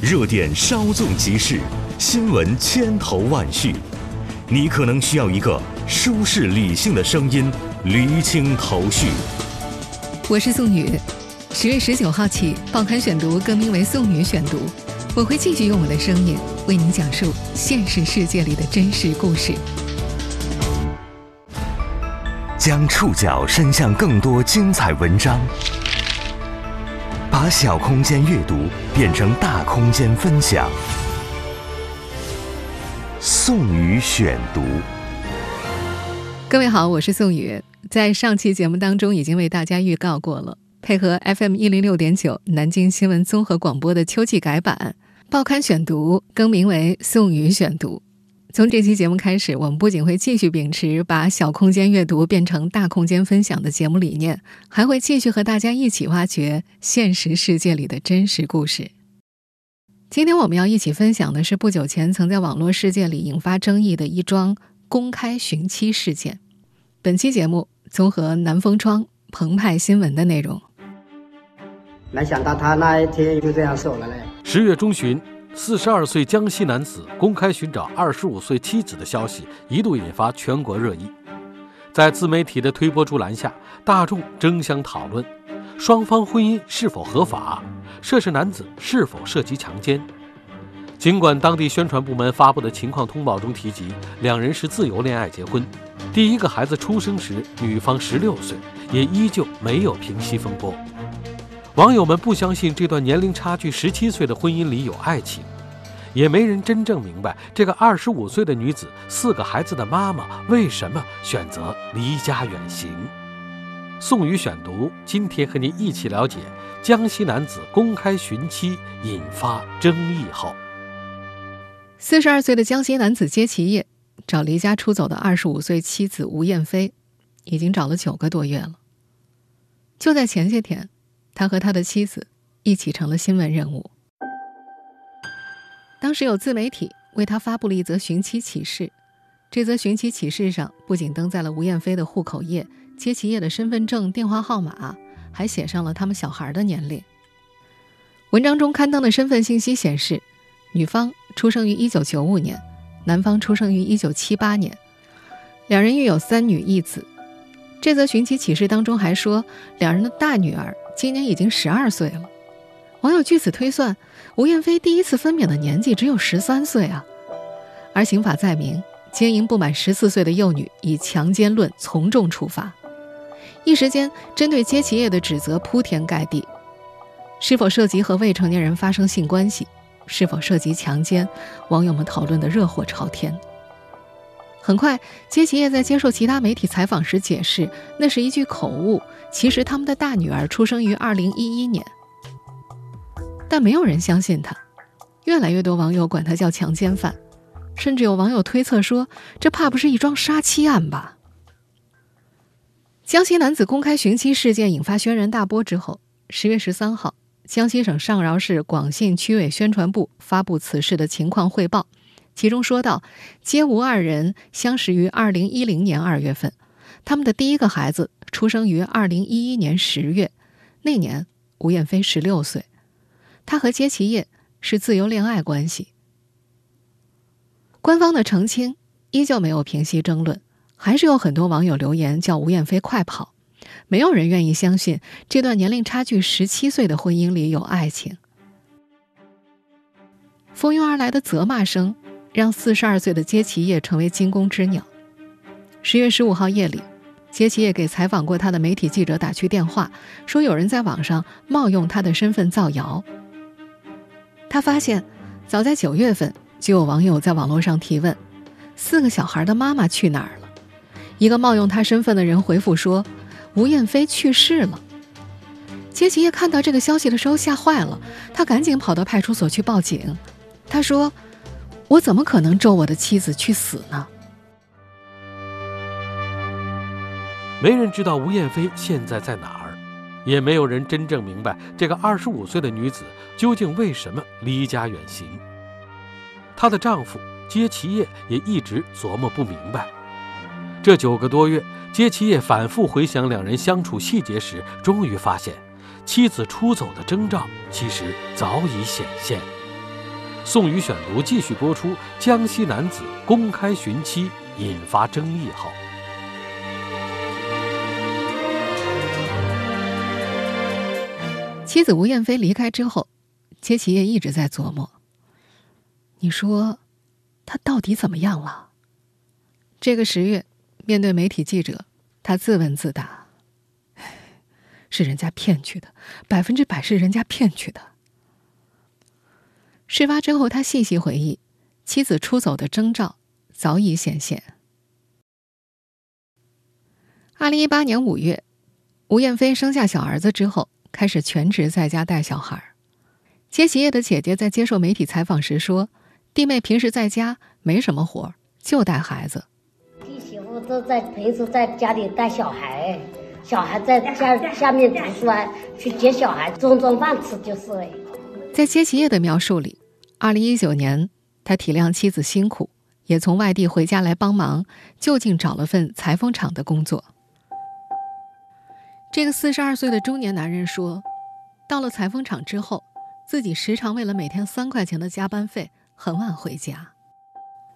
热点稍纵即逝，新闻千头万绪，你可能需要一个舒适理性的声音，厘清头绪。我是宋宇，十月十九号起，报刊选读更名为宋宇选读，我会继续用我的声音为您讲述现实世界里的真实故事，将触角伸向更多精彩文章。把小空间阅读变成大空间分享。宋宇选读，各位好，我是宋宇。在上期节目当中已经为大家预告过了，配合 FM 一零六点九南京新闻综合广播的秋季改版，报刊选读更名为宋宇选读。从这期节目开始，我们不仅会继续秉持把小空间阅读变成大空间分享的节目理念，还会继续和大家一起挖掘现实世界里的真实故事。今天我们要一起分享的是不久前曾在网络世界里引发争议的一桩公开寻妻事件。本期节目综合南风窗、澎湃新闻的内容。没想到他那一天就这样走了嘞。十月中旬。四十二岁江西男子公开寻找二十五岁妻子的消息一度引发全国热议，在自媒体的推波助澜下，大众争相讨论双方婚姻是否合法，涉事男子是否涉及强奸。尽管当地宣传部门发布的情况通报中提及两人是自由恋爱结婚，第一个孩子出生时女方十六岁，也依旧没有平息风波。网友们不相信这段年龄差距十七岁的婚姻里有爱情，也没人真正明白这个二十五岁的女子、四个孩子的妈妈为什么选择离家远行。宋宇选读，今天和您一起了解江西男子公开寻妻引发争议后，四十二岁的江西男子接其业找离家出走的二十五岁妻子吴艳飞，已经找了九个多月了。就在前些天。他和他的妻子一起成了新闻人物。当时有自媒体为他发布了一则寻妻启事，这则寻妻启事上不仅登在了吴艳飞的户口页、接其页的身份证、电话号码，还写上了他们小孩的年龄。文章中刊登的身份信息显示，女方出生于1995年，男方出生于1978年，两人育有三女一子。这则寻妻启事当中还说，两人的大女儿。今年已经十二岁了，网友据此推算，吴艳飞第一次分娩的年纪只有十三岁啊。而刑法载明，奸淫不满十四岁的幼女以强奸论从重处罚。一时间，针对接其业的指责铺天盖地。是否涉及和未成年人发生性关系？是否涉及强奸？网友们讨论的热火朝天。很快，接其业在接受其他媒体采访时解释，那是一句口误。其实他们的大女儿出生于二零一一年，但没有人相信他。越来越多网友管他叫强奸犯，甚至有网友推测说，这怕不是一桩杀妻案吧？江西男子公开寻妻事件引发轩然大波之后，十月十三号，江西省上饶市广信区委宣传部发布此事的情况汇报。其中说到，街吴二人相识于二零一零年二月份，他们的第一个孩子出生于二零一一年十月，那年吴艳飞十六岁，他和街其业是自由恋爱关系。官方的澄清依旧没有平息争论，还是有很多网友留言叫吴艳飞快跑，没有人愿意相信这段年龄差距十七岁的婚姻里有爱情。蜂拥而来的责骂声。让四十二岁的接其业成为惊弓之鸟。十月十五号夜里，接其业给采访过他的媒体记者打去电话，说有人在网上冒用他的身份造谣。他发现，早在九月份就有网友在网络上提问：“四个小孩的妈妈去哪儿了？”一个冒用他身份的人回复说：“吴艳飞去世了。”接其业看到这个消息的时候吓坏了，他赶紧跑到派出所去报警。他说。我怎么可能咒我的妻子去死呢？没人知道吴艳飞现在在哪儿，也没有人真正明白这个二十五岁的女子究竟为什么离家远行。她的丈夫接其业也一直琢磨不明白。这九个多月，接其业反复回想两人相处细节时，终于发现，妻子出走的征兆其实早已显现。宋宇选读继续播出。江西男子公开寻妻引发争议后，妻子吴艳飞离开之后，接其业一直在琢磨：你说他到底怎么样了？这个十月，面对媒体记者，他自问自答：“ 是人家骗去的，百分之百是人家骗去的。”事发之后，他细细回忆，妻子出走的征兆早已显现。二零一八年五月，吴艳飞生下小儿子之后，开始全职在家带小孩。接企业的姐姐在接受媒体采访时说：“弟妹平时在家没什么活就带孩子。弟媳妇都在平时在家里带小孩，小孩在家下面读书啊，去接小孩，装装饭吃就是了。”在接企业的描述里。二零一九年，他体谅妻子辛苦，也从外地回家来帮忙，就近找了份裁缝厂的工作。这个四十二岁的中年男人说，到了裁缝厂之后，自己时常为了每天三块钱的加班费，很晚回家。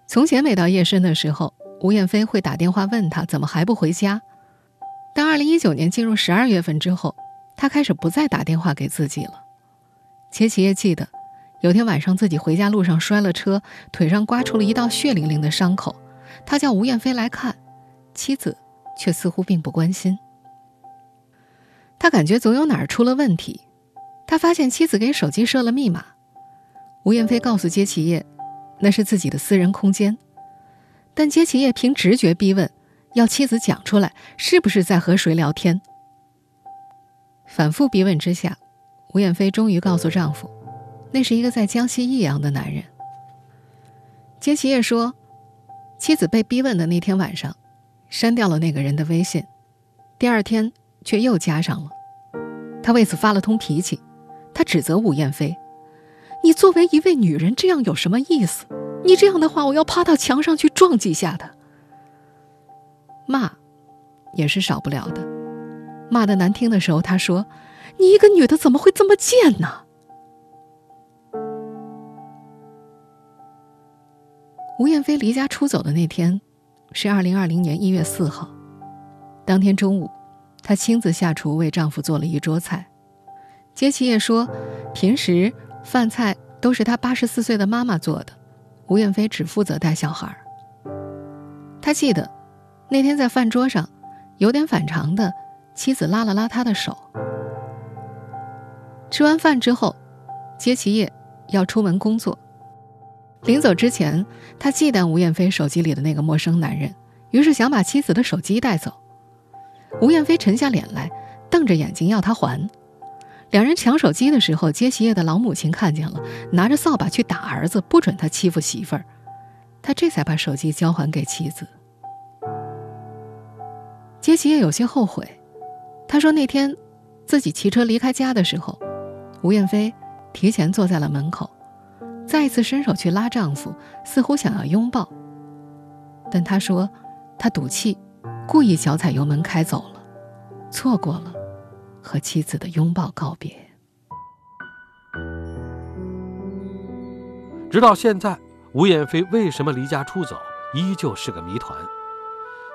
从前每到夜深的时候，吴艳飞会打电话问他怎么还不回家。但二零一九年进入十二月份之后，他开始不再打电话给自己了。且企业记得。有天晚上，自己回家路上摔了车，腿上刮出了一道血淋淋的伤口。他叫吴艳飞来看，妻子却似乎并不关心。他感觉总有哪儿出了问题。他发现妻子给手机设了密码。吴艳飞告诉接企业，那是自己的私人空间。但接企业凭直觉逼问，要妻子讲出来是不是在和谁聊天。反复逼问之下，吴艳飞终于告诉丈夫。那是一个在江西益阳的男人。接企业说，妻子被逼问的那天晚上，删掉了那个人的微信，第二天却又加上了。他为此发了通脾气，他指责吴艳飞：“你作为一位女人，这样有什么意思？你这样的话，我要趴到墙上去撞几下的。”骂，也是少不了的。骂的难听的时候，他说：“你一个女的怎么会这么贱呢？”吴艳飞离家出走的那天，是二零二零年一月四号。当天中午，她亲自下厨为丈夫做了一桌菜。接企业说，平时饭菜都是她八十四岁的妈妈做的，吴艳飞只负责带小孩。他记得，那天在饭桌上，有点反常的，妻子拉了拉他的手。吃完饭之后，接企业要出门工作。临走之前，他忌惮吴艳飞手机里的那个陌生男人，于是想把妻子的手机带走。吴艳飞沉下脸来，瞪着眼睛要他还。两人抢手机的时候，接企业的老母亲看见了，拿着扫把去打儿子，不准他欺负媳妇儿。他这才把手机交还给妻子。接企业有些后悔，他说那天自己骑车离开家的时候，吴艳飞提前坐在了门口。再次伸手去拉丈夫，似乎想要拥抱。但他说，他赌气，故意脚踩油门开走了，错过了和妻子的拥抱告别。直到现在，吴艳飞为什么离家出走，依旧是个谜团。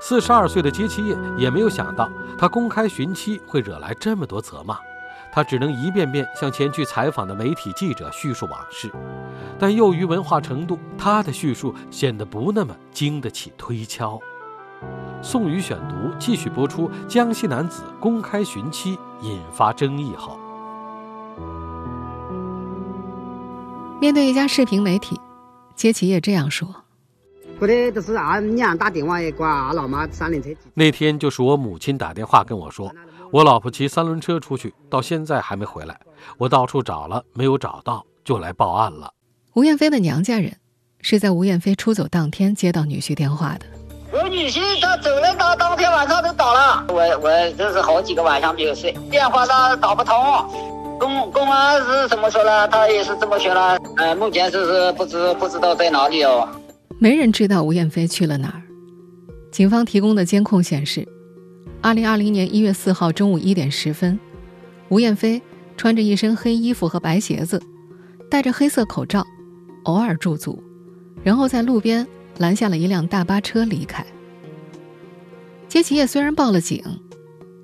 四十二岁的接妻业也没有想到，他公开寻妻会惹来这么多责骂。他只能一遍遍向前去采访的媒体记者叙述往事，但由于文化程度，他的叙述显得不那么经得起推敲。宋宇选读继续播出：江西男子公开寻妻引发争议后，面对一家视频媒体，杰奇也这样说：“或者都是俺娘打电话也挂俺老妈三轮车。那天就是我母亲打电话跟我说。”我老婆骑三轮车出去，到现在还没回来。我到处找了，没有找到，就来报案了。吴艳飞的娘家人是在吴艳飞出走当天接到女婿电话的。我女婿他走了，他当天晚上就倒了。我我这是好几个晚上没有睡，电话他打不通。公公安是怎么说呢？他也是这么说了。呃，目前就是不知不知道在哪里哦。没人知道吴艳飞去了哪儿。警方提供的监控显示。二零二零年一月四号中午一点十分，吴艳飞穿着一身黑衣服和白鞋子，戴着黑色口罩，偶尔驻足，然后在路边拦下了一辆大巴车离开。接其业虽然报了警，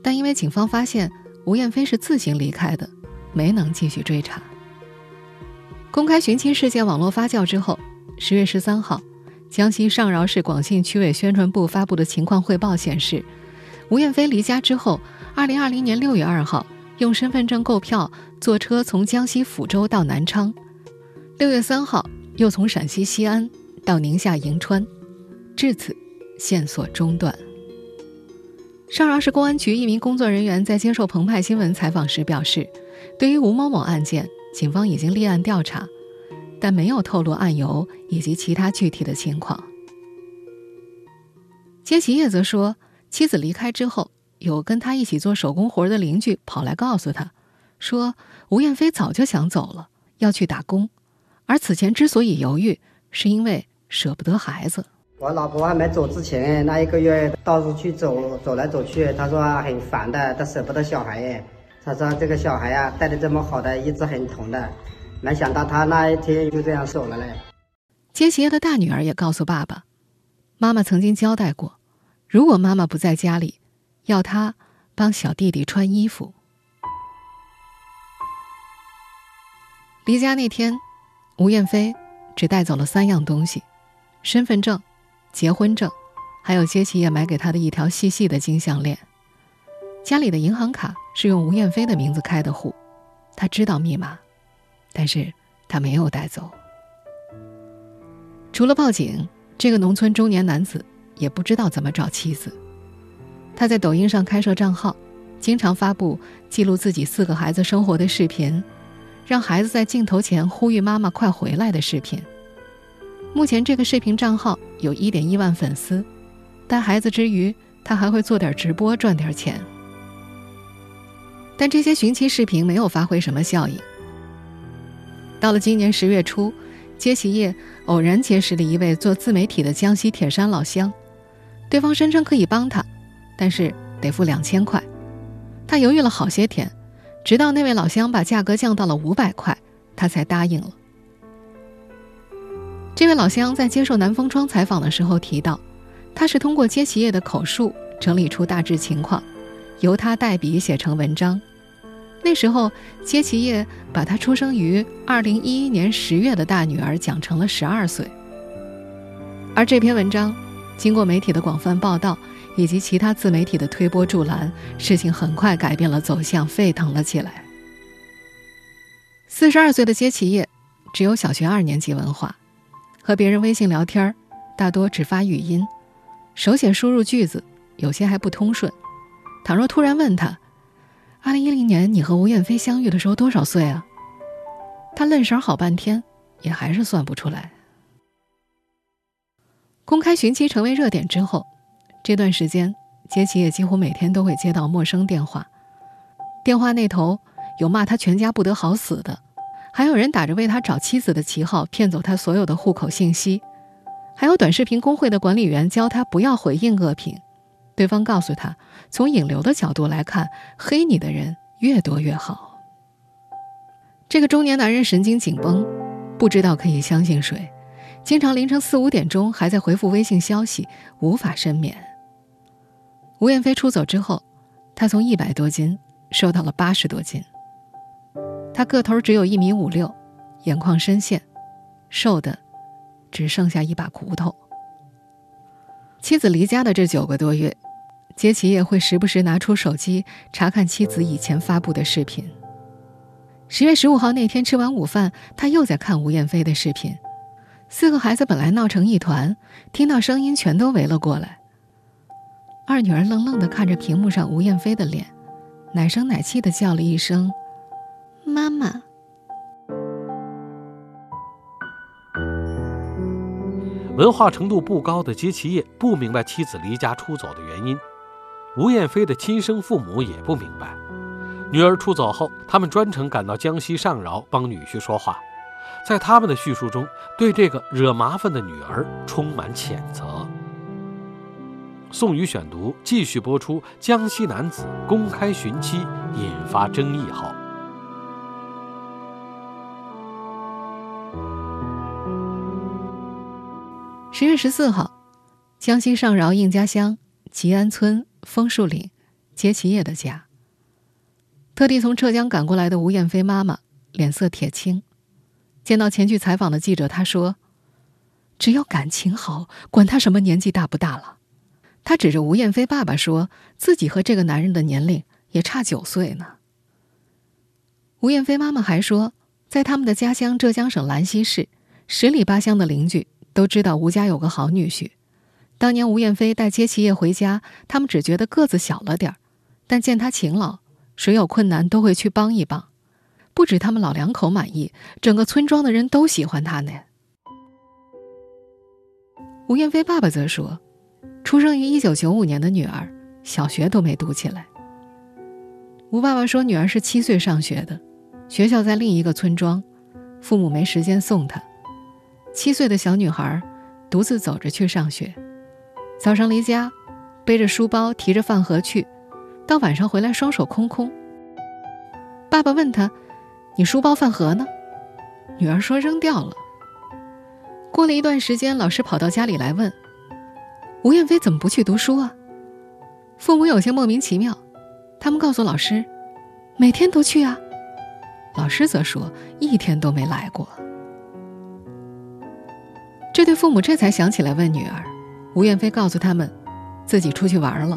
但因为警方发现吴艳飞是自行离开的，没能继续追查。公开寻亲事件网络发酵之后，十月十三号，江西上饶市广信区委宣传部发布的情况汇报显示，吴艳飞离家之后，二零二零年六月二号用身份证购票，坐车从江西抚州到南昌，六月三号又从陕西西安到宁夏银川，至此线索中断。上饶市公安局一名工作人员在接受澎湃新闻采访时表示，对于吴某某案件，警方已经立案调查，但没有透露案由以及其他具体的情况。接其业则说，妻子离开之后，有跟他一起做手工活的邻居跑来告诉他，说吴艳飞早就想走了，要去打工，而此前之所以犹豫，是因为舍不得孩子。我老婆还没走之前那一个月，到处去走走来走去，她说很烦的，她舍不得小孩。她说这个小孩啊，带的这么好的，一直很疼的，没想到他那一天就这样走了嘞。接鞋的大女儿也告诉爸爸，妈妈曾经交代过，如果妈妈不在家里，要她帮小弟弟穿衣服。离家那天，吴艳飞只带走了三样东西：身份证。结婚证，还有接企业买给他的一条细细的金项链。家里的银行卡是用吴艳飞的名字开的户，他知道密码，但是他没有带走。除了报警，这个农村中年男子也不知道怎么找妻子。他在抖音上开设账号，经常发布记录自己四个孩子生活的视频，让孩子在镜头前呼吁妈妈快回来的视频。目前这个视频账号有一点一万粉丝，带孩子之余，他还会做点直播赚点钱。但这些寻妻视频没有发挥什么效应。到了今年十月初，接企业偶然结识了一位做自媒体的江西铁山老乡，对方声称可以帮他，但是得付两千块。他犹豫了好些天，直到那位老乡把价格降到了五百块，他才答应了。这位老乡在接受南风窗采访的时候提到，他是通过接企业的口述整理出大致情况，由他代笔写成文章。那时候，接企业把他出生于二零一一年十月的大女儿讲成了十二岁。而这篇文章，经过媒体的广泛报道以及其他自媒体的推波助澜，事情很快改变了走向，沸腾了起来。四十二岁的接企业，只有小学二年级文化。和别人微信聊天大多只发语音，手写输入句子，有些还不通顺。倘若突然问他：“二零一零年你和吴艳飞相遇的时候多少岁啊？”他愣神好半天，也还是算不出来。公开寻妻成为热点之后，这段时间杰奇也几乎每天都会接到陌生电话，电话那头有骂他全家不得好死的。还有人打着为他找妻子的旗号骗走他所有的户口信息，还有短视频公会的管理员教他不要回应恶评，对方告诉他，从引流的角度来看，黑你的人越多越好。这个中年男人神经紧绷，不知道可以相信谁，经常凌晨四五点钟还在回复微信消息，无法深眠。吴彦飞出走之后，他从一百多斤瘦到了八十多斤。他个头只有一米五六，眼眶深陷，瘦的只剩下一把骨头。妻子离家的这九个多月，杰奇也会时不时拿出手机查看妻子以前发布的视频。十月十五号那天吃完午饭，他又在看吴彦飞的视频。四个孩子本来闹成一团，听到声音全都围了过来。二女儿愣愣地看着屏幕上吴彦飞的脸，奶声奶气地叫了一声。妈妈，文化程度不高的接其业不明白妻子离家出走的原因，吴艳飞的亲生父母也不明白。女儿出走后，他们专程赶到江西上饶帮女婿说话，在他们的叙述中，对这个惹麻烦的女儿充满谴责。宋宇选读继续播出：江西男子公开寻妻引发争议号。十月十四号，江西上饶应家乡吉安村枫树岭接其业的家。特地从浙江赶过来的吴艳飞妈妈脸色铁青，见到前去采访的记者，她说：“只要感情好，管他什么年纪大不大了。”他指着吴艳飞爸爸说：“自己和这个男人的年龄也差九岁呢。”吴艳飞妈妈还说，在他们的家乡浙江省兰溪市，十里八乡的邻居。都知道吴家有个好女婿。当年吴艳飞带接其叶回家，他们只觉得个子小了点儿，但见他勤劳，谁有困难都会去帮一帮。不止他们老两口满意，整个村庄的人都喜欢他呢。吴艳飞爸爸则说，出生于一九九五年的女儿，小学都没读起来。吴爸爸说，女儿是七岁上学的，学校在另一个村庄，父母没时间送她。七岁的小女孩独自走着去上学，早上离家，背着书包，提着饭盒去，到晚上回来双手空空。爸爸问他：“你书包饭盒呢？”女儿说：“扔掉了。”过了一段时间，老师跑到家里来问：“吴彦飞怎么不去读书啊？”父母有些莫名其妙，他们告诉老师：“每天都去啊。”老师则说：“一天都没来过。”这对父母这才想起来问女儿，吴彦飞告诉他们，自己出去玩了。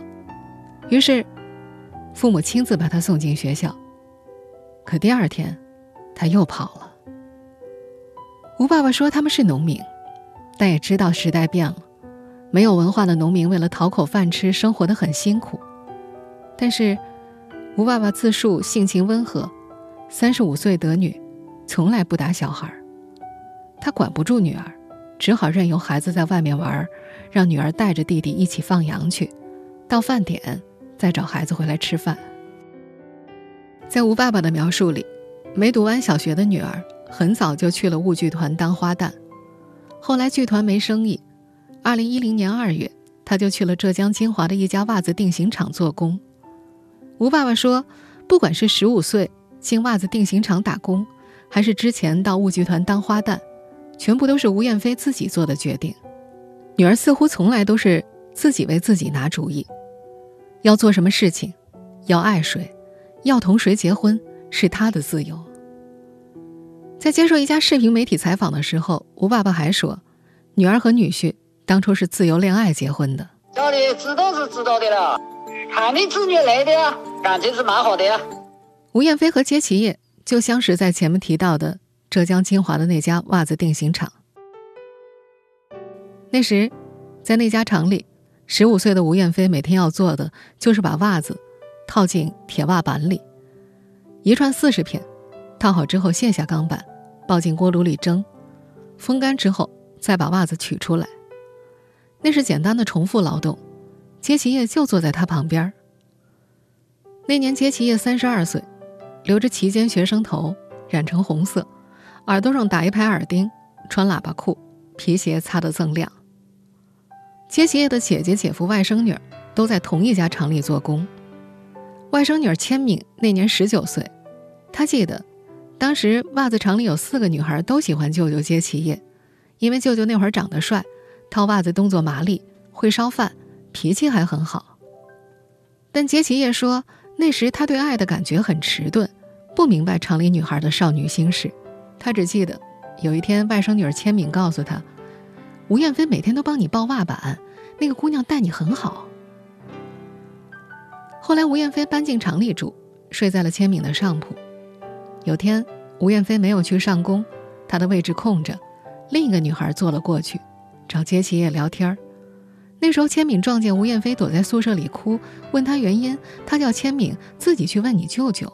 于是，父母亲自把他送进学校。可第二天，他又跑了。吴爸爸说他们是农民，但也知道时代变了，没有文化的农民为了讨口饭吃，生活的很辛苦。但是，吴爸爸自述性情温和，三十五岁得女，从来不打小孩他管不住女儿。只好任由孩子在外面玩，让女儿带着弟弟一起放羊去，到饭点再找孩子回来吃饭。在吴爸爸的描述里，没读完小学的女儿很早就去了物剧团当花旦，后来剧团没生意，二零一零年二月，他就去了浙江金华的一家袜子定型厂做工。吴爸爸说，不管是十五岁进袜子定型厂打工，还是之前到物剧团当花旦。全部都是吴艳飞自己做的决定，女儿似乎从来都是自己为自己拿主意，要做什么事情，要爱谁，要同谁结婚，是她的自由。在接受一家视频媒体采访的时候，吴爸爸还说，女儿和女婿当初是自由恋爱结婚的。家里知道是知道的了，看你子女来的呀，感情是蛮好的呀。吴艳飞和杰其业就相识在前面提到的。浙江金华的那家袜子定型厂。那时，在那家厂里，十五岁的吴艳飞每天要做的就是把袜子套进铁袜板里，一串四十片，套好之后卸下钢板，抱进锅炉里蒸，风干之后再把袜子取出来。那是简单的重复劳动。接其业就坐在他旁边。那年接其业三十二岁，留着齐肩学生头，染成红色。耳朵上打一排耳钉，穿喇叭裤，皮鞋擦得锃亮。接其业的姐姐、姐夫、外甥女都在同一家厂里做工。外甥女千敏那年十九岁，她记得，当时袜子厂里有四个女孩都喜欢舅舅接其业，因为舅舅那会儿长得帅，套袜子动作麻利，会烧饭，脾气还很好。但接其业说，那时他对爱的感觉很迟钝，不明白厂里女孩的少女心事。他只记得，有一天外甥女儿千敏告诉他，吴艳飞每天都帮你抱袜板，那个姑娘待你很好。后来吴艳飞搬进厂里住，睡在了千敏的上铺。有天吴艳飞没有去上工，她的位置空着，另一个女孩坐了过去，找接其业聊天儿那时候千敏撞见吴艳飞躲在宿舍里哭，问他原因，他叫千敏自己去问你舅舅。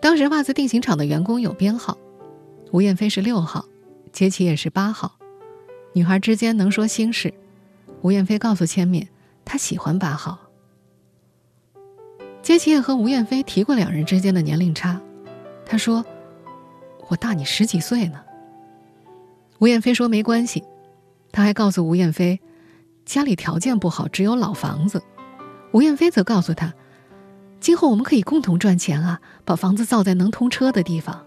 当时袜子定型厂的员工有编号，吴艳飞是六号，杰奇也是八号。女孩之间能说心事，吴艳飞告诉千敏，她喜欢八号。杰奇也和吴艳飞提过两人之间的年龄差，他说：“我大你十几岁呢。”吴艳飞说没关系，他还告诉吴艳飞，家里条件不好，只有老房子。吴艳飞则告诉他。今后我们可以共同赚钱啊！把房子造在能通车的地方。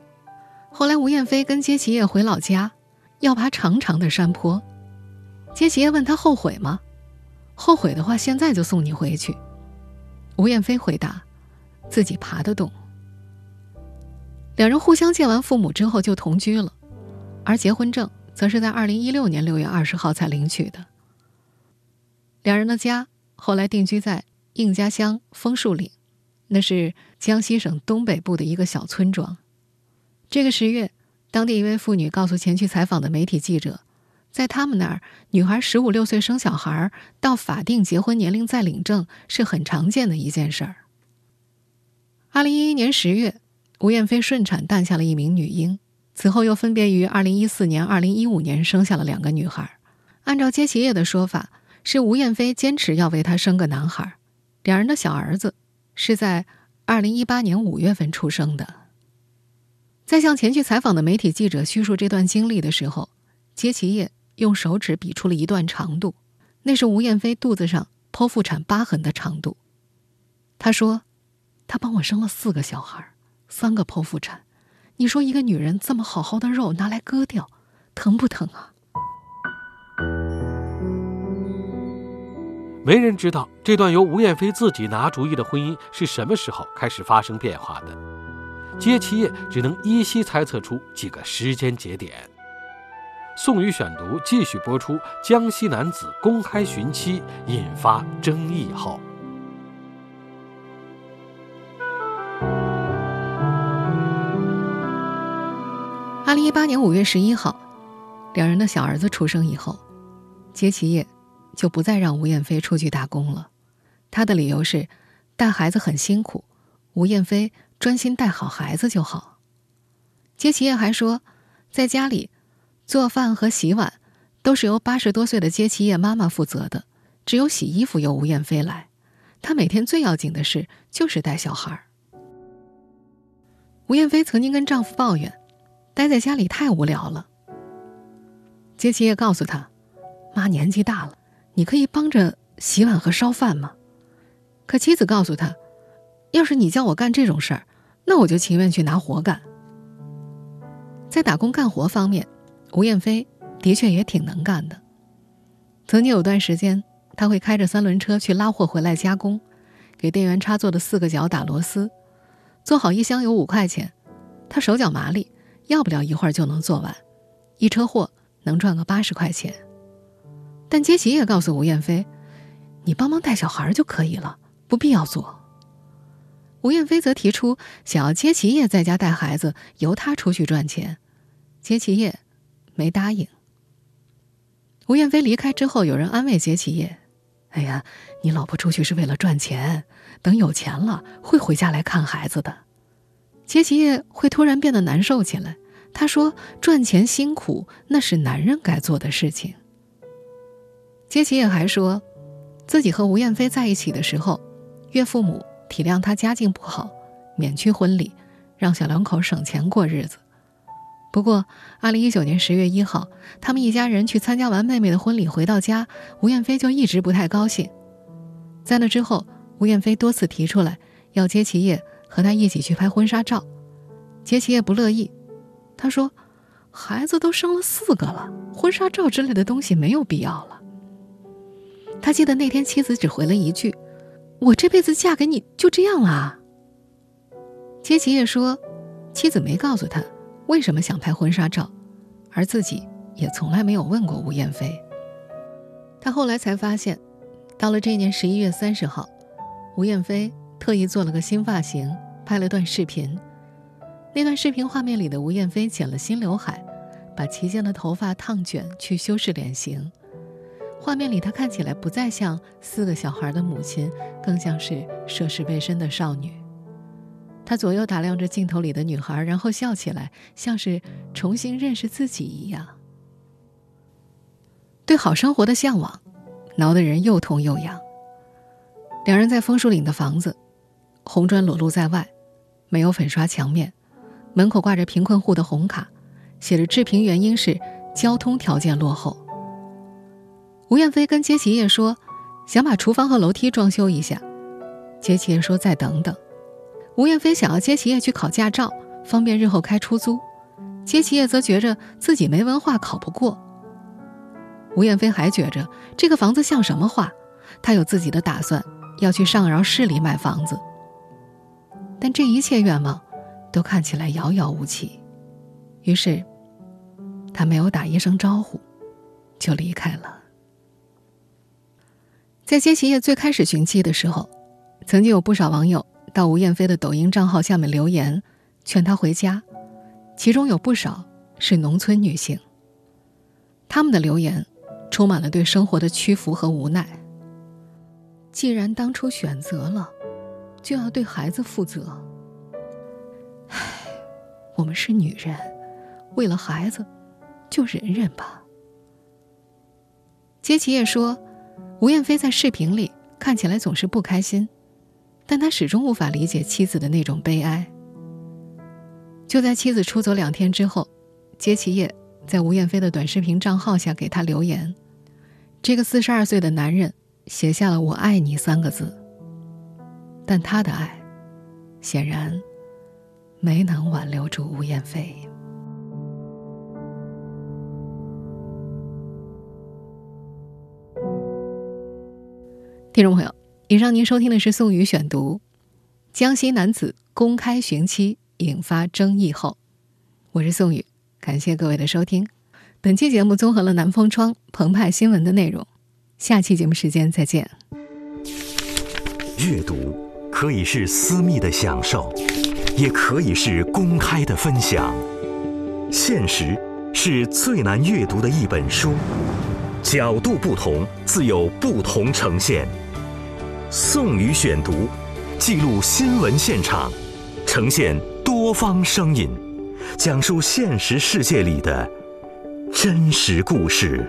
后来，吴艳飞跟接其业回老家，要爬长长的山坡。杰奇叶问他后悔吗？后悔的话，现在就送你回去。吴彦飞回答：“自己爬得动。”两人互相见完父母之后就同居了，而结婚证则是在二零一六年六月二十号才领取的。两人的家后来定居在应家乡枫树岭，那是江西省东北部的一个小村庄。这个十月，当地一位妇女告诉前去采访的媒体记者。在他们那儿，女孩十五六岁生小孩到法定结婚年龄再领证是很常见的一件事儿。二零一一年十月，吴艳飞顺产诞下了一名女婴，此后又分别于二零一四年、二零一五年生下了两个女孩。按照接其叶的说法，是吴艳飞坚持要为她生个男孩。两人的小儿子是在二零一八年五月份出生的。在向前去采访的媒体记者叙述这段经历的时候，接其叶。用手指比出了一段长度，那是吴彦飞肚子上剖腹产疤痕的长度。他说：“他帮我生了四个小孩，三个剖腹产。你说一个女人这么好好的肉拿来割掉，疼不疼啊？”没人知道这段由吴艳飞自己拿主意的婚姻是什么时候开始发生变化的。接其业只能依稀猜测出几个时间节点。宋宇选读继续播出。江西男子公开寻妻引发争议后，二零一八年五月十一号，两人的小儿子出生以后，接其业就不再让吴燕飞出去打工了。他的理由是，带孩子很辛苦，吴燕飞专心带好孩子就好。接其业还说，在家里。做饭和洗碗都是由八十多岁的接其叶妈妈负责的，只有洗衣服由吴燕飞来。她每天最要紧的事就是带小孩。吴燕飞曾经跟丈夫抱怨，待在家里太无聊了。杰奇也告诉他：“妈年纪大了，你可以帮着洗碗和烧饭吗？”可妻子告诉他：“要是你叫我干这种事儿，那我就情愿去拿活干。”在打工干活方面。吴艳飞的确也挺能干的。曾经有段时间，他会开着三轮车去拉货回来加工，给电源插座的四个角打螺丝，做好一箱有五块钱，他手脚麻利，要不了一会儿就能做完，一车货能赚个八十块钱。但杰奇也告诉吴艳飞：“你帮忙带小孩就可以了，不必要做。”吴艳飞则提出想要杰奇也在家带孩子，由他出去赚钱。杰奇也。没答应。吴彦飞离开之后，有人安慰杰奇叶：“哎呀，你老婆出去是为了赚钱，等有钱了会回家来看孩子的。”杰奇叶会突然变得难受起来。他说：“赚钱辛苦，那是男人该做的事情。”杰奇叶还说，自己和吴彦飞在一起的时候，岳父母体谅他家境不好，免去婚礼，让小两口省钱过日子。不过，二零一九年十月一号，他们一家人去参加完妹妹的婚礼，回到家，吴彦飞就一直不太高兴。在那之后，吴彦飞多次提出来要接其叶和他一起去拍婚纱照，杰奇也不乐意。他说：“孩子都生了四个了，婚纱照之类的东西没有必要了。”他记得那天妻子只回了一句：“我这辈子嫁给你就这样了。”接其叶说：“妻子没告诉他。”为什么想拍婚纱照，而自己也从来没有问过吴彦飞。他后来才发现，到了这年十一月三十号，吴彦飞特意做了个新发型，拍了段视频。那段视频画面里的吴彦飞剪了新刘海，把齐肩的头发烫卷去修饰脸型。画面里他看起来不再像四个小孩的母亲，更像是涉世未深的少女。他左右打量着镜头里的女孩，然后笑起来，像是重新认识自己一样。对好生活的向往，挠得人又痛又痒。两人在枫树岭的房子，红砖裸露在外，没有粉刷墙面，门口挂着贫困户的红卡，写着置评原因是交通条件落后。吴彦飞跟接其业说，想把厨房和楼梯装修一下，接其业说再等等。吴彦飞想要接其业去考驾照，方便日后开出租。接其业则觉着自己没文化，考不过。吴彦飞还觉着这个房子像什么话，他有自己的打算，要去上饶市里买房子。但这一切愿望，都看起来遥遥无期。于是，他没有打一声招呼，就离开了。在接其业最开始寻妻的时候，曾经有不少网友到吴彦飞的抖音账号下面留言，劝他回家。其中有不少是农村女性。他们的留言充满了对生活的屈服和无奈。既然当初选择了，就要对孩子负责。唉，我们是女人，为了孩子，就忍忍吧。杰奇也说，吴彦飞在视频里看起来总是不开心，但他始终无法理解妻子的那种悲哀。就在妻子出走两天之后，杰其业在吴彦飞的短视频账号下给他留言。这个四十二岁的男人写下了“我爱你”三个字。但他的爱，显然没能挽留住吴彦飞。听众朋友，以上您收听的是宋宇选读：江西男子公开寻妻。引发争议后，我是宋宇，感谢各位的收听。本期节目综合了南风窗、澎湃新闻的内容。下期节目时间再见。阅读可以是私密的享受，也可以是公开的分享。现实是最难阅读的一本书，角度不同，自有不同呈现。宋宇选读，记录新闻现场，呈现。多方声音，讲述现实世界里的真实故事。